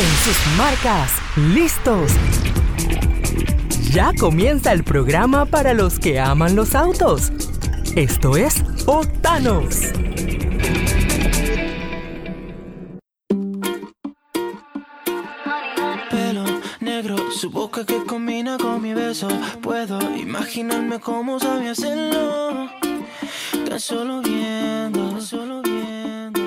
En sus marcas, listos. Ya comienza el programa para los que aman los autos. Esto es Otanos. Pelo negro, su boca que combina con mi beso. Puedo imaginarme cómo sabía hacerlo. Tan solo viendo, solo viendo.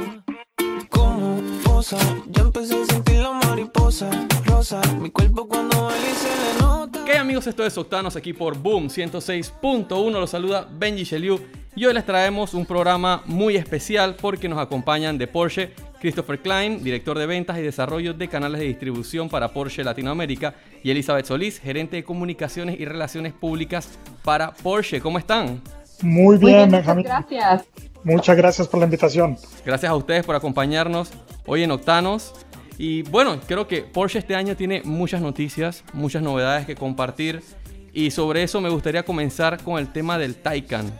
Como posa, ya empecé a sentir la mariposa. Rosa, mi cuerpo cuando baila y se le nota. ¿Qué amigos? Esto es Octanos aquí por Boom 106.1. Los saluda Benji Sheliu y hoy les traemos un programa muy especial porque nos acompañan de Porsche Christopher Klein, director de ventas y desarrollo de canales de distribución para Porsche Latinoamérica, y Elizabeth Solís, gerente de comunicaciones y relaciones públicas para Porsche. ¿Cómo están? Muy bien, Muy bien, muchas gracias. Muchas gracias por la invitación. Gracias a ustedes por acompañarnos hoy en Octanos. Y bueno, creo que Porsche este año tiene muchas noticias, muchas novedades que compartir. Y sobre eso me gustaría comenzar con el tema del Taycan.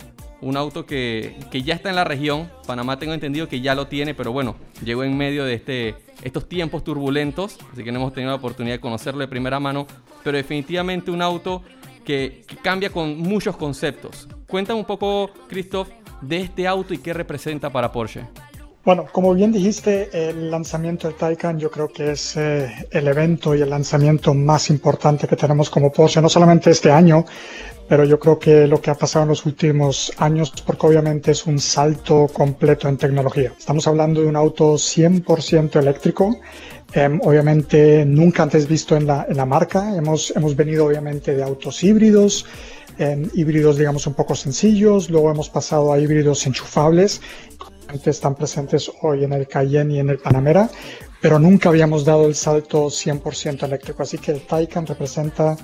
Un auto que, que ya está en la región. Panamá tengo entendido que ya lo tiene, pero bueno, llegó en medio de este, estos tiempos turbulentos. Así que no hemos tenido la oportunidad de conocerlo de primera mano. Pero definitivamente un auto que, que cambia con muchos conceptos. Cuéntame un poco, Christoph, de este auto y qué representa para Porsche. Bueno, como bien dijiste, el lanzamiento del Taycan yo creo que es eh, el evento y el lanzamiento más importante que tenemos como Porsche, no solamente este año, pero yo creo que lo que ha pasado en los últimos años, porque obviamente es un salto completo en tecnología. Estamos hablando de un auto 100% eléctrico, em, obviamente nunca antes visto en la, en la marca. Hemos, hemos venido obviamente de autos híbridos, em, híbridos digamos un poco sencillos, luego hemos pasado a híbridos enchufables, están presentes hoy en el Cayenne y en el Panamera, pero nunca habíamos dado el salto 100% eléctrico. Así que el Taycan representa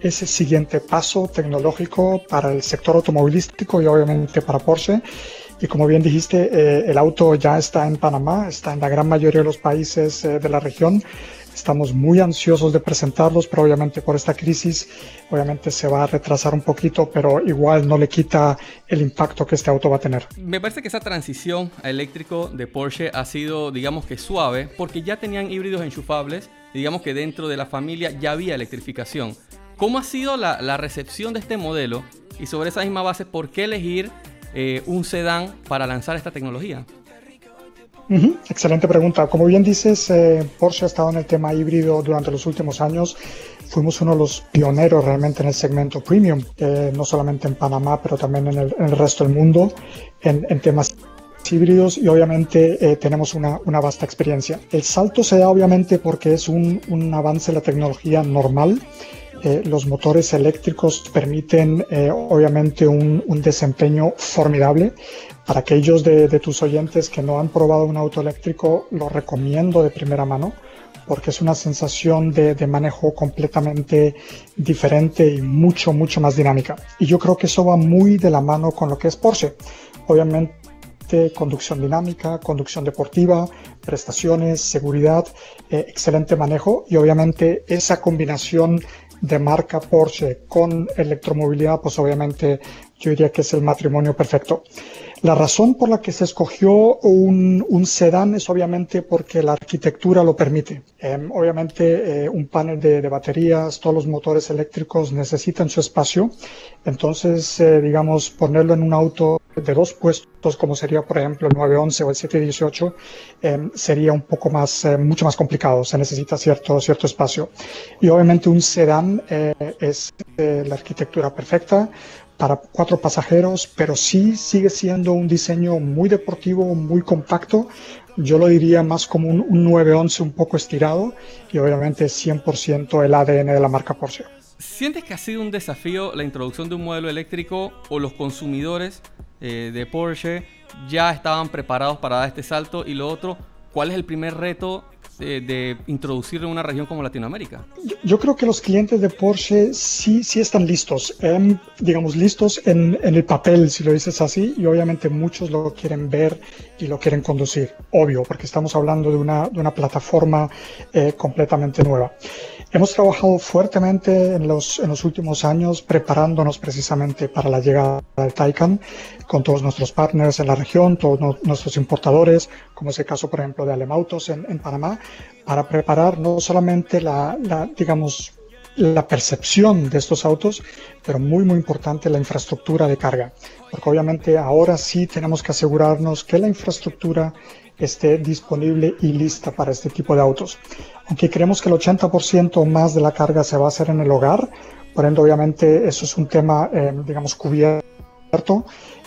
ese siguiente paso tecnológico para el sector automovilístico y obviamente para Porsche. Y como bien dijiste, eh, el auto ya está en Panamá, está en la gran mayoría de los países eh, de la región. Estamos muy ansiosos de presentarlos, pero obviamente por esta crisis, obviamente se va a retrasar un poquito, pero igual no le quita el impacto que este auto va a tener. Me parece que esa transición a eléctrico de Porsche ha sido, digamos que suave, porque ya tenían híbridos enchufables, digamos que dentro de la familia ya había electrificación. ¿Cómo ha sido la, la recepción de este modelo? Y sobre esa misma base, ¿por qué elegir eh, un sedán para lanzar esta tecnología? Ujú, Excelente pregunta. Como bien dices, eh, Porsche ha estado en el tema híbrido durante los últimos años. Fuimos uno de los pioneros realmente en el segmento premium, eh, no solamente en Panamá, pero también en el, en el resto del mundo, en, en temas híbridos y obviamente eh, tenemos una, una vasta experiencia. El salto se da obviamente porque es un, un avance de la tecnología normal. Eh, los motores eléctricos permiten eh, obviamente un, un desempeño formidable. Para aquellos de, de tus oyentes que no han probado un auto eléctrico, lo recomiendo de primera mano porque es una sensación de, de, manejo completamente diferente y mucho, mucho más dinámica. Y yo creo que eso va muy de la mano con lo que es Porsche. Obviamente, conducción dinámica, conducción deportiva, prestaciones, seguridad, eh, excelente manejo y obviamente esa combinación de marca Porsche con electromovilidad, pues obviamente yo diría que es el matrimonio perfecto. La razón por la que se escogió un, un sedán es obviamente porque la arquitectura lo permite. Eh, obviamente eh, un panel de, de, baterías, todos los motores eléctricos necesitan su espacio. Entonces, eh, digamos, ponerlo en un auto de dos puestos, como sería por ejemplo el 911 o el 718, sería un poco más, eh, mucho más complicado. Se necesita cierto, cierto espacio. Y obviamente un sedán eh, es la arquitectura perfecta para cuatro pasajeros, pero sí sigue siendo un diseño muy deportivo, muy compacto. Yo lo diría más como un, un 911 un poco estirado y obviamente 100% el ADN de la marca Porsche. ¿Sientes que ha sido un desafío la introducción de un modelo eléctrico o los consumidores eh, de Porsche ya estaban preparados para dar este salto? Y lo otro, ¿cuál es el primer reto de, de, introducirlo en una región como Latinoamérica? Yo, yo, creo que los clientes de Porsche sí, sí están listos, eh, digamos, listos en, en, el papel, si lo dices así, y obviamente muchos lo quieren ver y lo quieren conducir, obvio, porque estamos hablando de una, de una plataforma eh, completamente nueva. Hemos trabajado fuertemente en los, en los últimos años preparándonos precisamente para la llegada del Taycan con todos nuestros partners en la región, todos nuestros importadores, como es el caso, por ejemplo, de Alemautos en, en Panamá, para preparar no solamente la, la, digamos, la percepción de estos autos, pero muy, muy importante la infraestructura de carga. Porque obviamente ahora sí tenemos que asegurarnos que la infraestructura esté disponible y lista para este tipo de autos. Aunque creemos que el 80% más de la carga se va a hacer en el hogar, por ende obviamente eso es un tema, eh, digamos, cubierto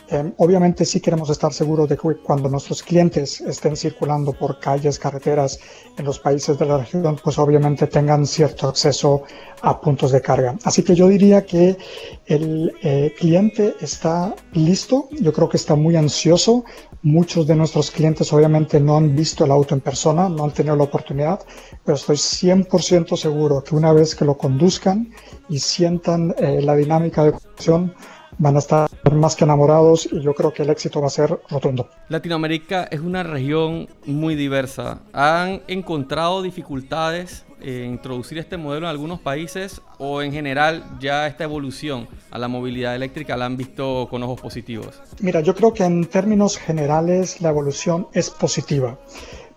Em, obviamente sí queremos estar seguros de que cuando nuestros clientes estén circulando por calles, carreteras en los países de la región, pues obviamente tengan cierto acceso a puntos de carga. Así que yo diría que el eh, cliente está listo, yo creo que está muy ansioso. Muchos de nuestros clientes obviamente no han visto el auto en persona, no han tenido la oportunidad, pero estoy 100% seguro que una vez que lo conduzcan y sientan eh, la dinámica de conducción, van a estar más que enamorados y yo creo que el éxito va a ser rotundo. Latinoamérica es una región muy diversa. ¿Han encontrado dificultades en introducir este modelo en algunos países o en general ya esta evolución a la movilidad eléctrica la han visto con ojos positivos? Mira, yo creo que en términos generales la evolución es positiva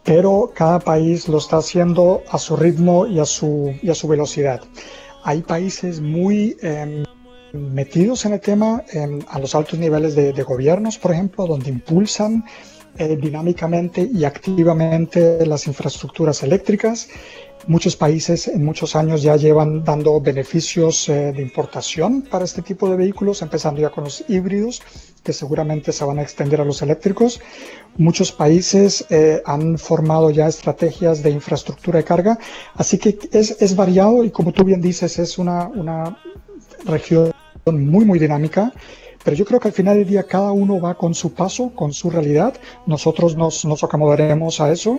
pero cada país lo está haciendo a su ritmo y a su, y a su velocidad. Hay países muy eh, metidos en el tema a los altos niveles de, gobiernos, por ejemplo, donde impulsan eh, dinámicamente y activamente las infraestructuras eléctricas. Muchos países en muchos años ya llevan dando beneficios eh, de importación para este tipo de vehículos, empezando ya con los híbridos, que seguramente se van a extender a los eléctricos. Muchos países eh, han formado ya estrategias de infraestructura de carga, así que es, es variado y como tú bien dices, es una, una región muy, muy dinámica, pero yo creo que al final del día cada uno va con su paso, con su realidad. Nosotros nos, nos acomodaremos a eso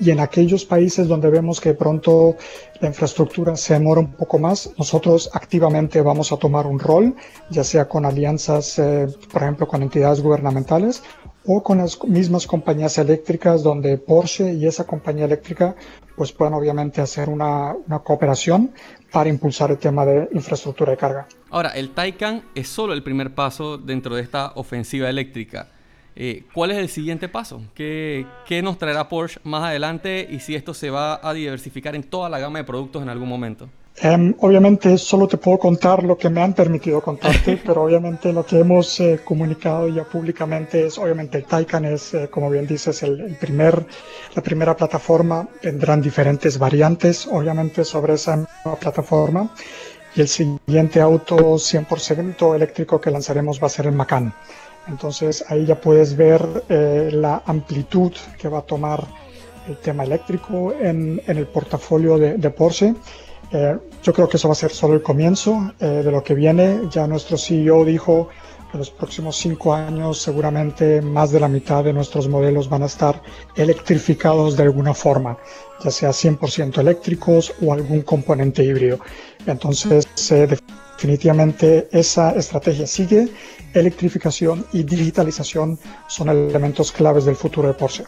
y en aquellos países donde vemos que pronto la infraestructura se demora un poco más, nosotros activamente vamos a tomar un rol, ya sea con alianzas, eh, por ejemplo, con entidades gubernamentales o con las mismas compañías eléctricas donde Porsche y esa compañía eléctrica pues puedan obviamente hacer una, una cooperación para impulsar el tema de infraestructura de carga. Ahora, el Taycan es solo el primer paso dentro de esta ofensiva eléctrica. Eh, ¿Cuál es el siguiente paso? ¿Qué, ¿Qué, nos traerá Porsche más adelante y si esto se va a diversificar en toda la gama de productos en algún momento? Em, obviamente solo te puedo contar lo que me han permitido contarte, pero obviamente lo que hemos eh, comunicado ya públicamente es, obviamente el Taycan es, eh, como bien dices, el, el, primer, la primera plataforma. Tendrán diferentes variantes, obviamente, sobre esa nueva plataforma. Y el siguiente auto 100% eléctrico que lanzaremos va a ser el Macan. Entonces ahí ya puedes ver eh, la amplitud que va a tomar el tema eléctrico en, en el portafolio de, de Porsche. Eh, yo creo que eso va a ser solo el comienzo eh, de lo que viene. Ya nuestro CEO dijo que en los próximos cinco años seguramente más de la mitad de nuestros modelos van a estar electrificados de alguna forma, ya sea 100% eléctricos o algún componente híbrido. Entonces, eh, definitivamente esa estrategia sigue. Electrificación y digitalización son elementos claves del futuro de Porsche.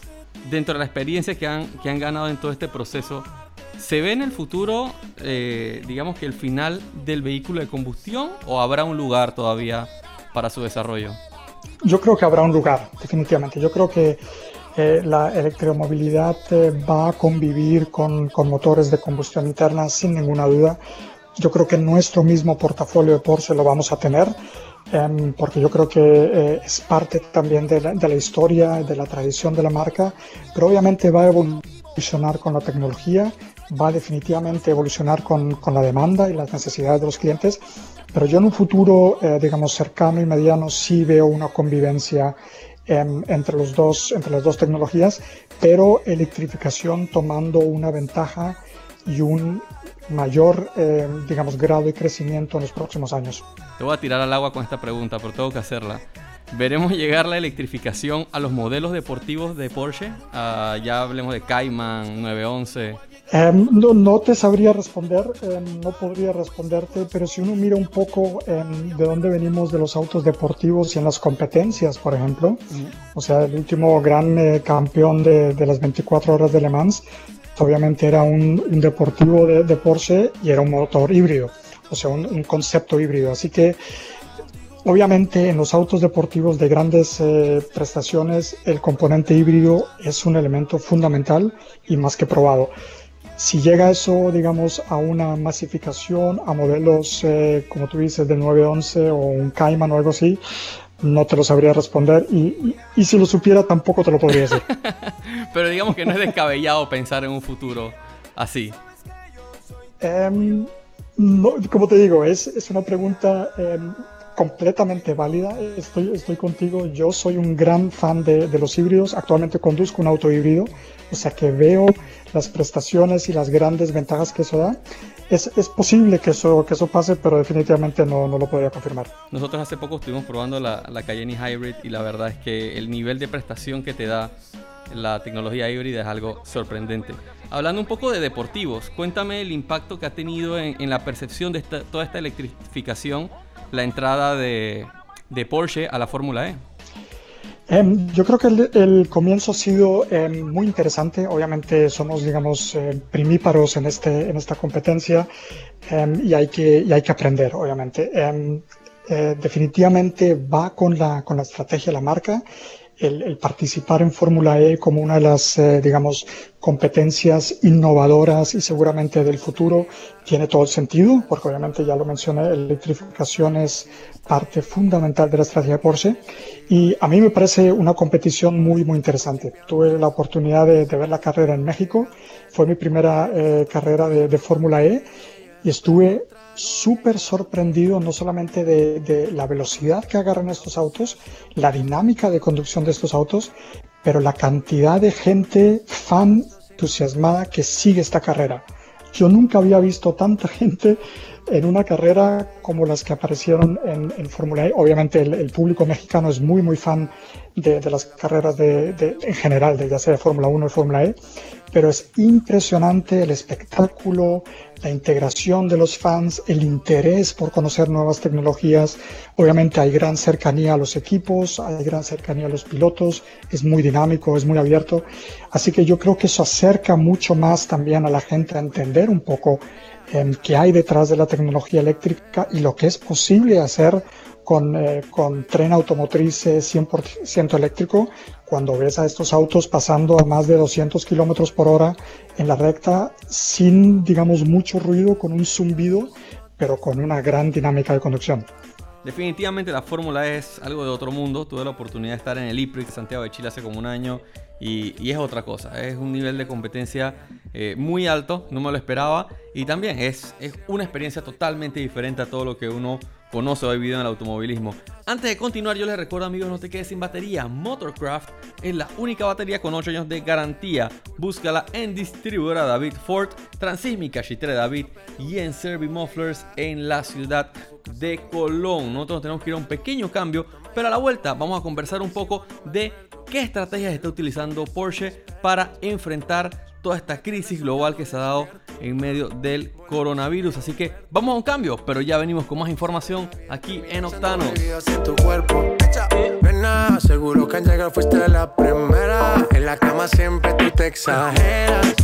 Dentro de la experiencia que han, que han ganado en todo este proceso, ¿se ve en el futuro, eh, digamos que el final del vehículo de combustión o habrá un lugar todavía para su desarrollo? Yo creo que habrá un lugar, definitivamente. Yo creo que eh, la electromovilidad eh, va a convivir con, con, motores de combustión interna sin ninguna duda. Yo creo que nuestro mismo portafolio de Porsche lo vamos a tener, eh, porque yo creo que eh, es parte también de la, de la, historia, de la tradición de la marca, pero obviamente va a evolucionar con la tecnología, va a definitivamente evolucionar con, con la demanda y las necesidades de los clientes, pero yo en un futuro, eh, digamos, cercano y mediano sí veo una convivencia entre, los dos, entre las dos tecnologías, pero electrificación tomando una ventaja y un mayor, eh, digamos, grado de crecimiento en los próximos años. Te voy a tirar al agua con esta pregunta, pero tengo que hacerla. ¿Veremos llegar la electrificación a los modelos deportivos de Porsche? Ah, ya hablemos de Cayman, 911. Em, no, no, te sabría responder, em, no podría responderte, pero si uno mira un poco em, de dónde venimos de los autos deportivos y en las competencias, por ejemplo, o sea, el último gran eh, campeón de, de, las 24 horas de Le Mans, obviamente era un, un deportivo de, de, Porsche y era un motor híbrido, o sea, un, un concepto híbrido. Así que Obviamente en los autos deportivos de grandes eh, prestaciones el componente híbrido es un elemento fundamental y más que probado. Si llega eso, digamos, a una masificación, a modelos, eh, como tú dices, del 911 o un Cayman o algo así, no te lo sabría responder y, y, y, si lo supiera tampoco te lo podría decir. Pero digamos que no es descabellado pensar en un futuro así. Um, no, como te digo, es, es una pregunta um, completamente válida. Estoy, estoy contigo. Yo soy un gran fan de, de, los híbridos. Actualmente conduzco un auto híbrido, o sea que veo las prestaciones y las grandes ventajas que eso da. Es, es posible que eso, que eso pase, pero definitivamente no, no, lo podría confirmar. Nosotros hace poco estuvimos probando la, la Cayenne Hybrid y la verdad es que el nivel de prestación que te da la tecnología híbrida es algo sorprendente. Hablando un poco de deportivos, cuéntame el impacto que ha tenido en, en la percepción de esta, toda esta electrificación la entrada de, de Porsche a la Fórmula E? Um, yo creo que el, el, comienzo ha sido um, muy interesante. Obviamente somos, digamos, eh, primíparos en, este, en esta competencia um, y, hay que, y hay que aprender, obviamente. Eh, definitivamente va con la, con la estrategia de la marca el, participar en Fórmula E como una de las, eh, digamos, competencias innovadoras y seguramente del futuro tiene todo el sentido, porque obviamente ya lo mencioné, electrificación es parte fundamental de la estrategia de Porsche y a mí me parece una competición muy, muy interesante. Tuve la oportunidad de, de ver la carrera en México, fue mi primera eh, carrera de, de Fórmula E y estuve súper sorprendido no solamente de, la velocidad que agarran estos autos, la dinámica de conducción de estos autos, pero la cantidad de gente fan entusiasmada que sigue esta carrera. Yo nunca había visto tanta gente en una carrera como las que aparecieron en, Fórmula E. Obviamente el, público mexicano es muy, muy fan de, las carreras de, en general, de ya sea Fórmula 1 o Fórmula E, pero es impresionante el espectáculo, la integración de los fans, el interés por conocer nuevas tecnologías. Obviamente hay gran cercanía a los equipos, hay gran cercanía a los pilotos, es muy dinámico, es muy abierto. Así que yo creo que eso acerca mucho más también a la gente a entender un poco eh, qué hay detrás de la tecnología eléctrica y lo que es posible hacer con, eh, con tren automotriz 100% eléctrico, cuando ves a estos autos pasando a más de 200 kilómetros por hora en la recta sin, digamos, mucho ruido, con un zumbido, pero con una gran dinámica de conducción. Definitivamente la Fórmula es algo de otro mundo. Tuve la oportunidad de estar en el IPRIX Santiago de Chile hace como un año y, y, es otra cosa. Es un nivel de competencia eh, muy alto, no me lo esperaba. Y también es, es una experiencia totalmente diferente a todo lo que uno conoce o ha vivido en el automovilismo. Antes de continuar, yo les recuerdo, amigos, no te quedes sin batería. Motorcraft es la única batería con 8 años de garantía. Búscala en distribuidora David Ford, Transísmica Chitre David y en Servi Mufflers en la ciudad de Colón. Nosotros tenemos que ir a un pequeño cambio, pero a la vuelta vamos a conversar un poco de qué estrategias está utilizando Porsche para enfrentar toda esta crisis global que se ha dado en medio del coronavirus. Así que vamos a un cambio, pero ya venimos con más información aquí en Octano. Seguro que al llegar fuiste la primera. En la cama siempre tú te exageras.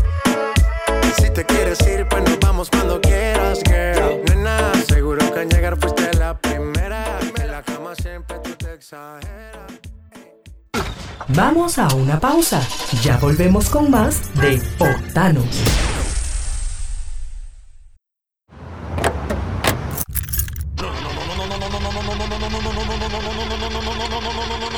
Si te quieres ir, pues nos vamos cuando quieras, girl. Nena, seguro que al llegar fuiste la primera. En la cama siempre tú te exageras. Vamos a una pausa. Ya volvemos con más de Octanos.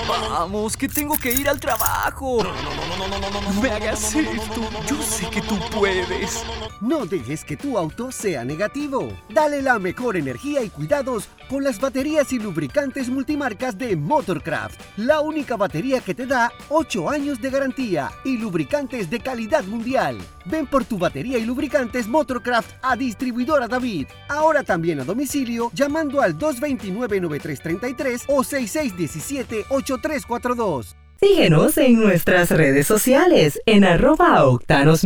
Vamos, que tengo que ir al trabajo. No me hagas esto. Yo sé que tú puedes. No dejes que tu auto sea negativo. Dale la mejor energía y cuidados con las baterías y lubricantes multimarcas de Motorcraft. La única batería que te da 8 años de garantía y lubricantes de calidad mundial. Ven por tu batería y lubricantes Motorcraft a distribuidora David. Ahora también a domicilio llamando al 229-9333 o 6617-8342. Síguenos en nuestras redes sociales en arroba Octanos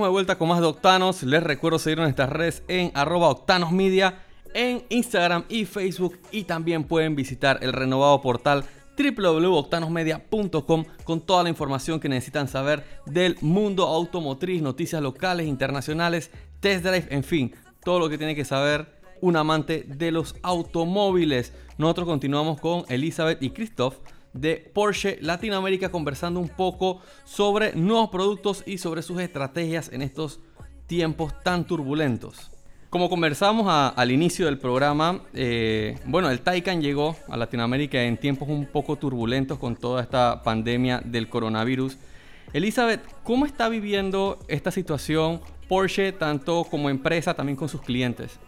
estamos de vuelta con más de Octanos. Les recuerdo seguir nuestras redes en arroba Octanos Media, en Instagram y Facebook. Y también pueden visitar el renovado portal www.octanosmedia.com con toda la información que necesitan saber del mundo automotriz, noticias locales, internacionales, test drive, en fin, todo lo que tiene que saber un amante de los automóviles. Nosotros continuamos con Elizabeth y Christoph de Porsche Latinoamérica conversando un poco sobre nuevos productos y sobre sus estrategias en estos tiempos tan turbulentos. Como conversamos al inicio del programa, eh, bueno, el Taycan llegó a Latinoamérica en tiempos un poco turbulentos con toda esta pandemia del coronavirus. Elizabeth, ¿cómo está viviendo esta situación Porsche tanto como empresa, también con sus clientes?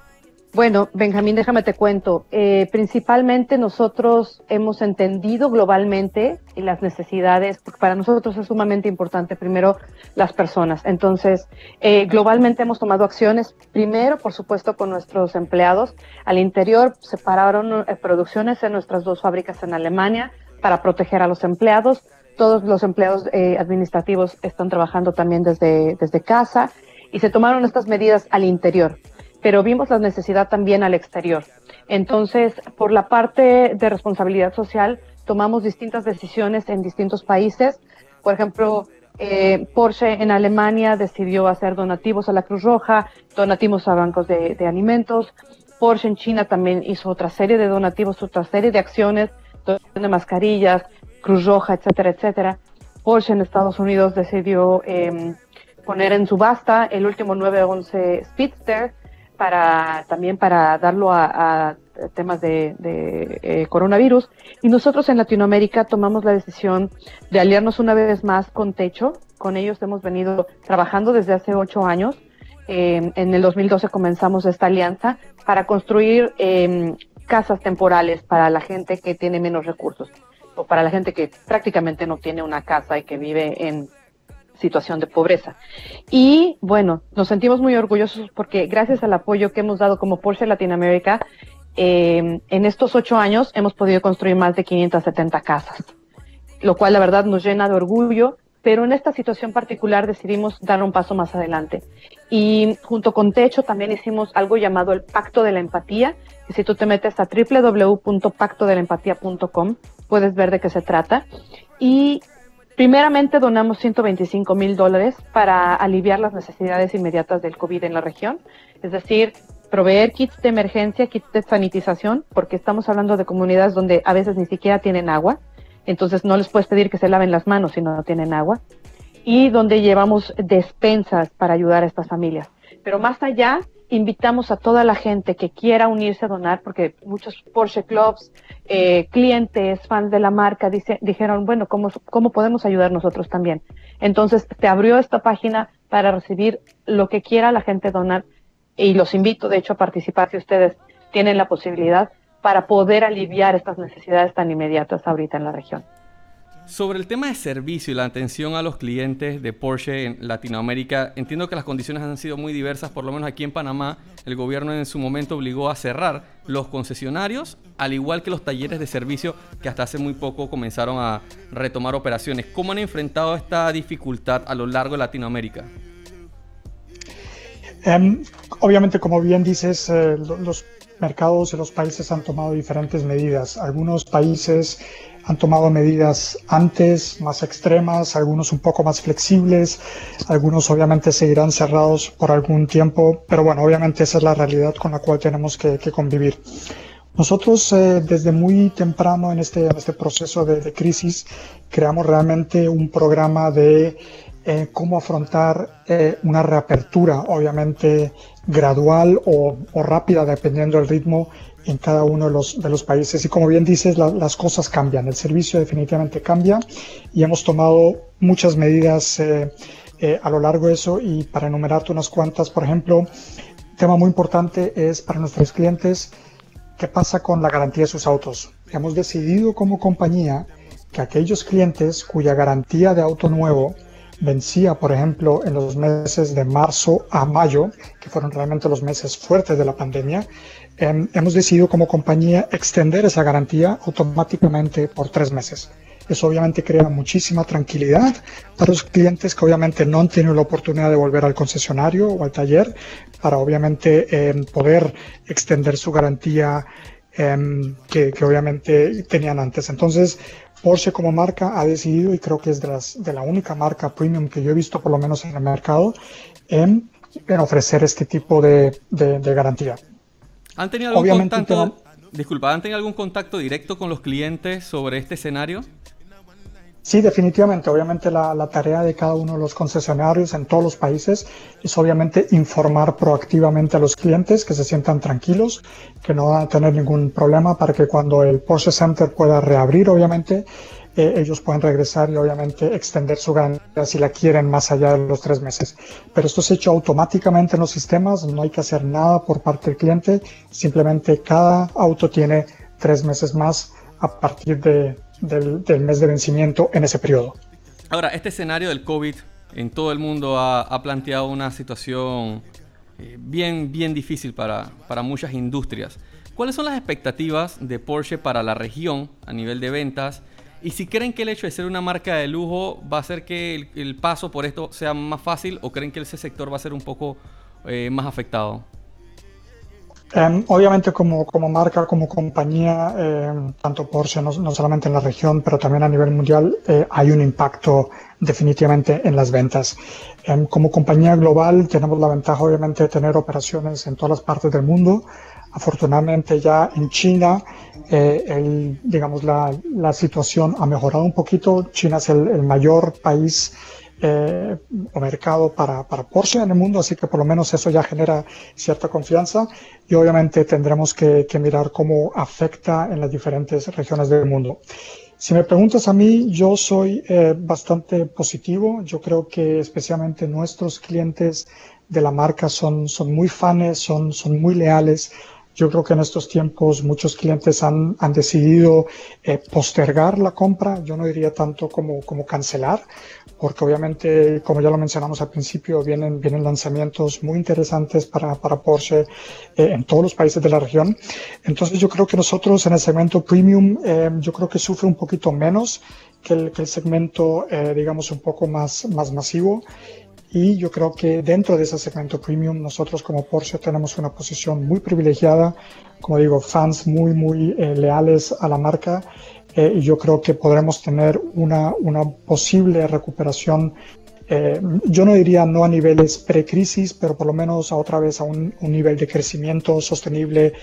Bueno, Benjamín, déjame te cuento. Eh, principalmente nosotros hemos entendido globalmente las necesidades, porque para nosotros es sumamente importante primero las personas. Entonces, eh, globalmente hemos tomado acciones, primero, por supuesto, con nuestros empleados. Al interior separaron eh, producciones en nuestras dos fábricas en Alemania para proteger a los empleados. Todos los empleados administrativos están trabajando también desde, desde casa y se tomaron estas medidas al interior pero vimos la necesidad también al exterior. Entonces, por la parte de responsabilidad social, tomamos distintas decisiones en distintos países. Por ejemplo, eh, Porsche en Alemania decidió hacer donativos a la Cruz Roja, donativos a bancos de, alimentos. Porsche en China también hizo otra serie de donativos, otra serie de acciones, de mascarillas, Cruz Roja, etcétera, etcétera. Porsche en Estados Unidos decidió em, poner en subasta el último 911 Speedster, para también para darlo a, temas de, eh, coronavirus. Y nosotros en Latinoamérica tomamos la decisión de aliarnos una vez más con Techo. Con ellos hemos venido trabajando desde hace ocho años. Eh, en el 2012 comenzamos esta alianza para construir em, casas temporales para la gente que tiene menos recursos o para la gente que prácticamente no tiene una casa y que vive en situación de pobreza. Y bueno, nos sentimos muy orgullosos porque gracias al apoyo que hemos dado como Porsche Latinoamérica, eh, en estos ocho años hemos podido construir más de 570 casas, lo cual la verdad nos llena de orgullo, pero en esta situación particular decidimos dar un paso más adelante. Y junto con Techo también hicimos algo llamado el Pacto de la Empatía, y si tú te metes a www.pactodelempatía.com puedes ver de qué se trata. Y Primeramente donamos 125 mil dólares para aliviar las necesidades inmediatas del COVID en la región, es decir, proveer kits de emergencia, kits de sanitización, porque estamos hablando de comunidades donde a veces ni siquiera tienen agua, entonces no les puedes pedir que se laven las manos si no tienen agua, y donde llevamos despensas para ayudar a estas familias. Pero más allá, invitamos a toda la gente que quiera unirse a donar, porque muchos Porsche Clubs, eh, clientes, fans de la marca, dice, dijeron, bueno, ¿cómo, ¿cómo podemos ayudar nosotros también? Entonces, te abrió esta página para recibir lo que quiera la gente donar y los invito, de hecho, a participar si ustedes tienen la posibilidad para poder aliviar estas necesidades tan inmediatas ahorita en la región. Sobre el tema de servicio y la atención a los clientes de Porsche en Latinoamérica, entiendo que las condiciones han sido muy diversas, por lo menos aquí en Panamá, el gobierno en su momento obligó a cerrar los concesionarios, al igual que los talleres de servicio que hasta hace muy poco comenzaron a retomar operaciones. ¿Cómo han enfrentado esta dificultad a lo largo de Latinoamérica? Em, obviamente, como bien dices, eh, los mercados y los países han tomado diferentes medidas. Algunos países han tomado medidas antes más extremas, algunos un poco más flexibles, algunos obviamente seguirán cerrados por algún tiempo, pero bueno, obviamente esa es la realidad con la cual tenemos que, convivir. Nosotros eh, desde muy temprano en este, en este proceso de, crisis creamos realmente un programa de eh, cómo afrontar eh, una reapertura, obviamente gradual o, rápida, dependiendo del ritmo en cada uno de los, de los países. Y como bien dices, las cosas cambian, el servicio definitivamente cambia y hemos tomado muchas medidas a lo largo de eso y para enumerarte unas cuantas, por ejemplo, tema muy importante es para nuestros clientes ¿Qué pasa con la garantía de sus autos? Hemos decidido como compañía que aquellos clientes cuya garantía de auto nuevo vencía, por ejemplo, en los meses de marzo a mayo, que fueron realmente los meses fuertes de la pandemia, em, hemos decidido como compañía extender esa garantía automáticamente por tres meses. Eso obviamente crea muchísima tranquilidad para los clientes que obviamente no han tenido la oportunidad de volver al concesionario o al taller para obviamente em, poder extender su garantía em, que, obviamente tenían antes. Entonces, Porsche como marca ha decidido, y creo que es de, las, de la única marca premium que yo he visto por lo menos en el mercado, en, ofrecer este tipo de, garantía. ¿Han tenido algún contacto, disculpa, ¿han tenido algún contacto directo con los clientes sobre este escenario? Sí, definitivamente. Obviamente la, tarea de cada uno de los concesionarios en todos los países es obviamente informar proactivamente a los clientes que se sientan tranquilos, que no van a tener ningún problema para que cuando el Porsche Center pueda reabrir, obviamente, eh, ellos puedan regresar y obviamente extender su garantía si la quieren más allá de los tres meses. Pero esto es hecho automáticamente en los sistemas, no hay que hacer nada por parte del cliente, simplemente cada auto tiene tres meses más a partir de, del, mes de vencimiento en ese periodo. Ahora, este escenario del COVID en todo el mundo ha, planteado una situación eh, bien, bien difícil para, para muchas industrias. ¿Cuáles son las expectativas de Porsche para la región a nivel de ventas? Y si creen que el hecho de ser una marca de lujo va a hacer que el, paso por esto sea más fácil o creen que ese sector va a ser un poco eh, más afectado. Em, obviamente como, como, marca, como compañía, em, tanto Porsche, no, solamente en la región, pero también a nivel mundial, eh, hay un impacto definitivamente en las ventas. Em, como compañía global tenemos la ventaja obviamente de tener operaciones en todas las partes del mundo. Afortunadamente ya en China, eh, digamos, la, la, situación ha mejorado un poquito. China es el mayor país eh, o mercado para, para, Porsche en el mundo, así que por lo menos eso ya genera cierta confianza y obviamente tendremos que, mirar cómo afecta en las diferentes regiones del mundo. Si me preguntas a mí, yo soy eh, bastante positivo. Yo creo que especialmente nuestros clientes de la marca son, son muy fans, son, son muy leales. Yo creo que en estos tiempos muchos clientes han, han decidido eh, postergar la compra. Yo no diría tanto como, como cancelar, porque obviamente, como ya lo mencionamos al principio, vienen, vienen lanzamientos muy interesantes para, para Porsche eh, en todos los países de la región. Entonces yo creo que nosotros en el segmento premium, eh, yo creo que sufre un poquito menos que el, que el segmento, eh, digamos, un poco más, más masivo. Y yo creo que dentro de ese segmento premium, nosotros como Porsche tenemos una posición muy privilegiada, como digo, fans muy, muy leales a la marca eh, y yo creo que podremos tener una, una posible recuperación. Eh, yo no diría no a niveles pre-crisis, pero por lo menos a otra vez a un, un nivel de crecimiento sostenible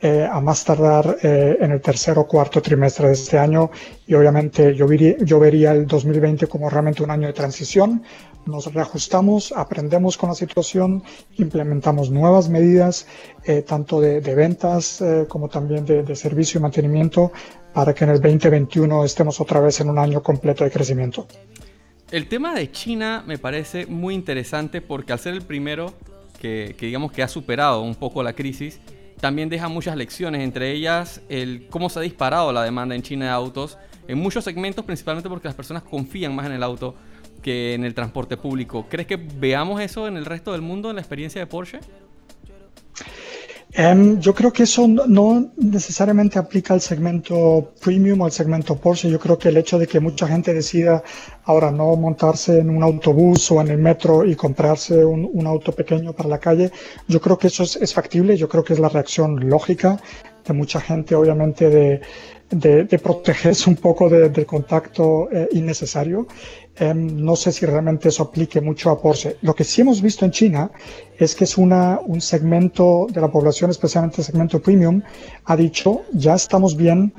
eh, a más tardar en el tercer o cuarto trimestre de este año. Y obviamente yo, vería, yo vería el 2020 como realmente un año de transición. Nos reajustamos, aprendemos con la situación, implementamos nuevas medidas, tanto de, de ventas como también de, de servicio y mantenimiento para que en el 2021 estemos otra vez en un año completo de crecimiento. El tema de China me parece muy interesante porque al ser el primero que, digamos que ha superado un poco la crisis, también deja muchas lecciones, entre ellas el cómo se ha disparado la demanda en China de autos en muchos segmentos, principalmente porque las personas confían más en el auto que en el transporte público. ¿Crees que veamos eso en el resto del mundo en la experiencia de Porsche? Em, yo creo que eso no necesariamente aplica al segmento premium o al segmento Porsche. Yo creo que el hecho de que mucha gente decida ahora no montarse en un autobús o en el metro y comprarse un, auto pequeño para la calle, yo creo que eso es, factible, yo creo que es la reacción lógica de mucha gente, obviamente, de, de, protegerse un poco del contacto eh, innecesario. Em, no sé si realmente eso aplique mucho a Porsche. Lo que sí hemos visto en China es que es una, un segmento de la población, especialmente el segmento premium, ha dicho, ya estamos bien,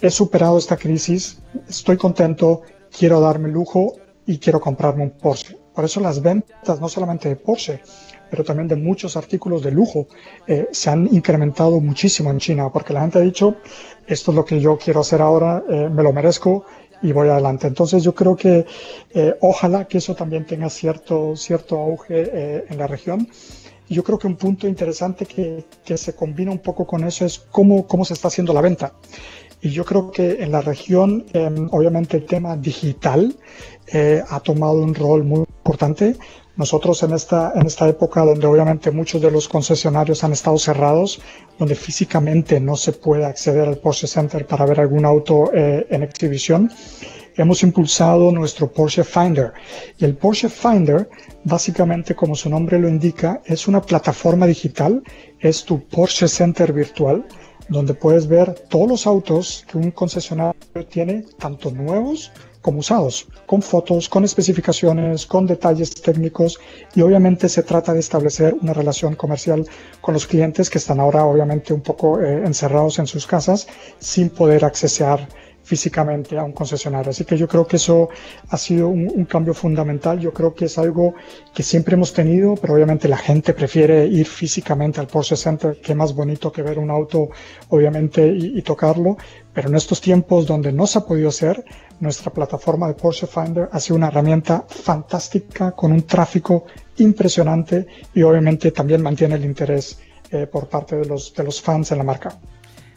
he superado esta crisis, estoy contento, quiero darme lujo y quiero comprarme un Porsche. Por eso las ventas, no solamente de Porsche, pero también de muchos artículos de lujo, eh, se han incrementado muchísimo en China, porque la gente ha dicho, esto es lo que yo quiero hacer ahora, eh, me lo merezco y voy adelante. Entonces yo creo que eh, ojalá que eso también tenga cierto, cierto auge en la región. Yo creo que un punto interesante que, que, se combina un poco con eso es cómo, cómo se está haciendo la venta. Y yo creo que en la región, em, obviamente el tema digital ha tomado un rol muy importante. Nosotros en esta, en esta época donde obviamente muchos de los concesionarios han estado cerrados, donde físicamente no se puede acceder al Porsche Center para ver algún auto eh, en exhibición, hemos impulsado nuestro Porsche Finder. Y el Porsche Finder, básicamente como su nombre lo indica, es una plataforma digital, es tu Porsche Center virtual, donde puedes ver todos los autos que un concesionario tiene, tanto nuevos como usados, con fotos, con especificaciones, con detalles técnicos y obviamente se trata de establecer una relación comercial con los clientes que están ahora obviamente un poco eh, encerrados en sus casas sin poder accesar físicamente a un concesionario. Así que yo creo que eso ha sido un, cambio fundamental. Yo creo que es algo que siempre hemos tenido, pero obviamente la gente prefiere ir físicamente al Porsche Center, que más bonito que ver un auto, obviamente, y, y tocarlo. Pero en estos tiempos donde no se ha podido hacer, nuestra plataforma de Porsche Finder ha sido una herramienta fantástica con un tráfico impresionante y obviamente también mantiene el interés eh, por parte de los, de los fans en la marca.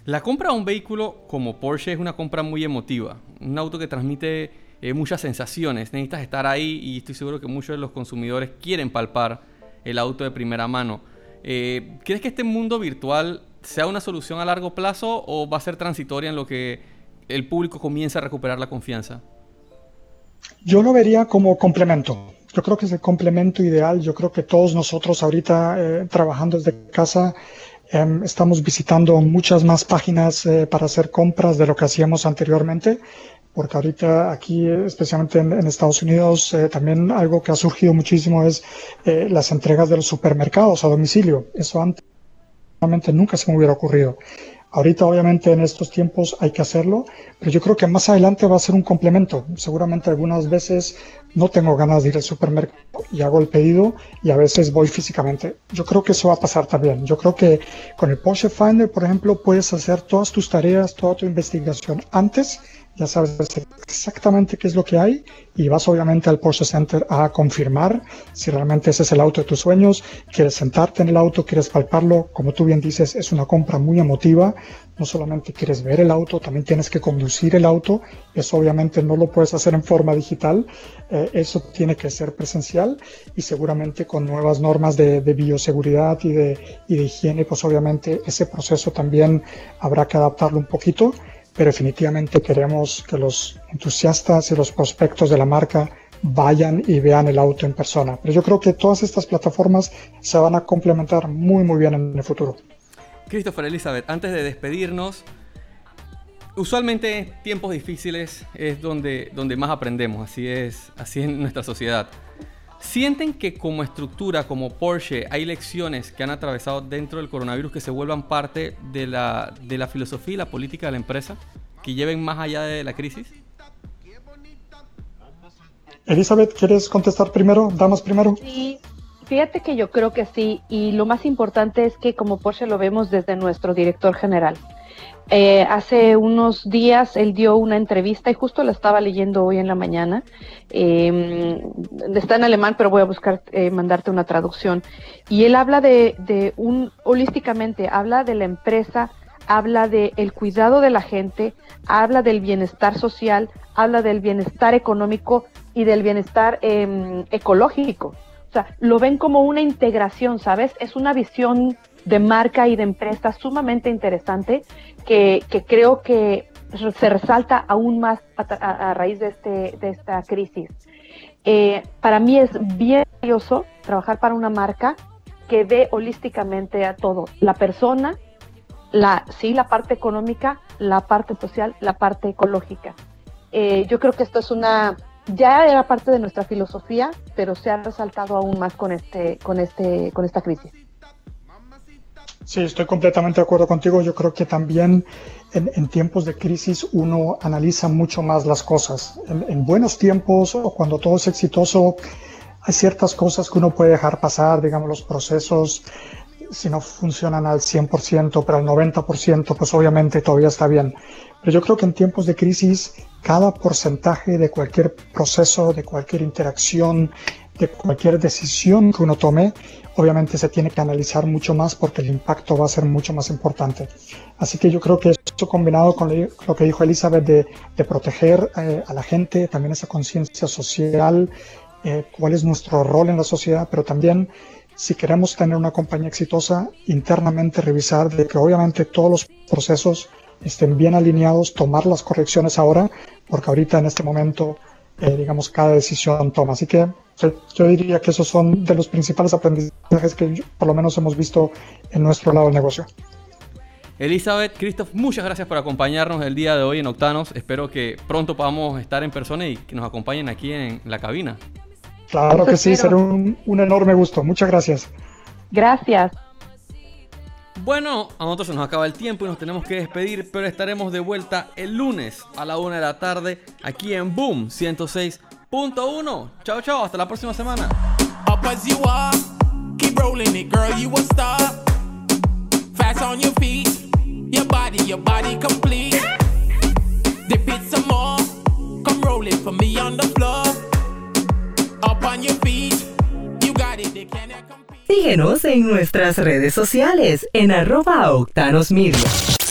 La compra de un vehículo como Porsche es una compra muy emotiva, un auto que transmite eh, muchas sensaciones, necesitas estar ahí y estoy seguro que muchos de los consumidores quieren palpar el auto de primera mano. Eh, ¿Crees que este mundo virtual sea una solución a largo plazo o va a ser transitoria en lo que el público comienza a recuperar la confianza? Yo lo vería como complemento. Yo creo que es el complemento ideal. Yo creo que todos nosotros ahorita eh, trabajando desde casa estamos visitando muchas más páginas eh, para hacer compras de lo que hacíamos anteriormente. Porque ahorita aquí, especialmente en, Estados Unidos, eh, también algo que ha surgido muchísimo es las entregas de los supermercados a domicilio. Eso antes nunca se me hubiera ocurrido. Ahorita obviamente en estos tiempos hay que hacerlo, pero yo creo que más adelante va a ser un complemento. Seguramente algunas veces no tengo ganas de ir al supermercado y hago el pedido y a veces voy físicamente. Yo creo que eso va a pasar también. Yo creo que con el Porsche Finder, por ejemplo, puedes hacer todas tus tareas, toda tu investigación antes ya sabes exactamente qué es lo que hay y vas obviamente al Porsche Center a confirmar si realmente ese es el auto de tus sueños, quieres sentarte en el auto, quieres palparlo, como tú bien dices, es una compra muy emotiva, no solamente quieres ver el auto, también tienes que conducir el auto, eso obviamente no lo puedes hacer en forma digital, eh, eso tiene que ser presencial y seguramente con nuevas normas de, de bioseguridad y de, y de higiene, pues obviamente ese proceso también habrá que adaptarlo un poquito pero definitivamente queremos que los entusiastas y los prospectos de la marca vayan y vean el auto en persona. Pero yo creo que todas estas plataformas se van a complementar muy muy bien en el futuro. Christopher Elizabeth, antes de despedirnos, usualmente tiempos difíciles es donde, donde más aprendemos, así es, así es nuestra sociedad. ¿Sienten que como estructura, como Porsche, hay lecciones que han atravesado dentro del coronavirus que se vuelvan parte de la, de la filosofía y la política de la empresa? ¿Que lleven más allá de la crisis? Elizabeth, ¿quieres contestar primero? Damas primero. Sí, fíjate que yo creo que sí. Y lo más importante es que como Porsche lo vemos desde nuestro director general. Eh, hace unos días él dio una entrevista y justo la estaba leyendo hoy en la mañana. Em, está en alemán, pero voy a buscar eh, mandarte una traducción. Y él habla de, un, holísticamente, habla de la empresa, habla del el cuidado de la gente, habla del bienestar social, habla del bienestar económico y del bienestar em, ecológico. O sea, lo ven como una integración, ¿sabes? Es una visión de marca y de empresa sumamente interesante que, creo que se resalta aún más a, raíz de, este, de esta crisis. Eh, para mí es bien valioso trabajar para una marca que ve holísticamente a todo, la persona, la, sí, la parte económica, la parte social, la parte ecológica. Eh, yo creo que esto es una, ya era parte de nuestra filosofía, pero se ha resaltado aún más con, este, con, este, con esta crisis. Sí, estoy completamente de acuerdo contigo. Yo creo que también en, tiempos de crisis uno analiza mucho más las cosas. En, buenos tiempos o cuando todo es exitoso, hay ciertas cosas que uno puede dejar pasar, digamos, los procesos, si no funcionan al 100%, pero al 90%, pues obviamente todavía está bien. Pero yo creo que en tiempos de crisis, cada porcentaje de cualquier proceso, de cualquier interacción, de cualquier decisión que uno tome, obviamente se tiene que analizar mucho más porque el impacto va a ser mucho más importante. Así que yo creo que eso combinado con lo que dijo Elizabeth de, proteger eh, a la gente, también esa conciencia social, eh, cuál es nuestro rol en la sociedad, pero también si queremos tener una compañía exitosa, internamente revisar de que obviamente todos los procesos estén bien alineados, tomar las correcciones ahora, porque ahorita en este momento, eh, digamos, cada decisión toma. Así que yo diría que esos son de los principales aprendizajes que por lo menos hemos visto en nuestro lado del negocio. Elizabeth, Christoph, muchas gracias por acompañarnos el día de hoy en Octanos. Espero que pronto podamos estar en persona y que nos acompañen aquí en la cabina. Claro que sí, será un, un enorme gusto. Muchas gracias. Gracias. Bueno, a nosotros se nos acaba el tiempo y nos tenemos que despedir, pero estaremos de vuelta el lunes a la una de la tarde aquí en Boom 106 Punto uno. Chao, chao. Hasta la próxima semana. Up as you are, keep rolling it, girl. You a star. Fast on your feet, your body, your body complete. Dip it some more. Come roll it for me on the floor. Up on your feet, you got it. They can't compete. Síguenos en nuestras redes sociales en arroba octanos media.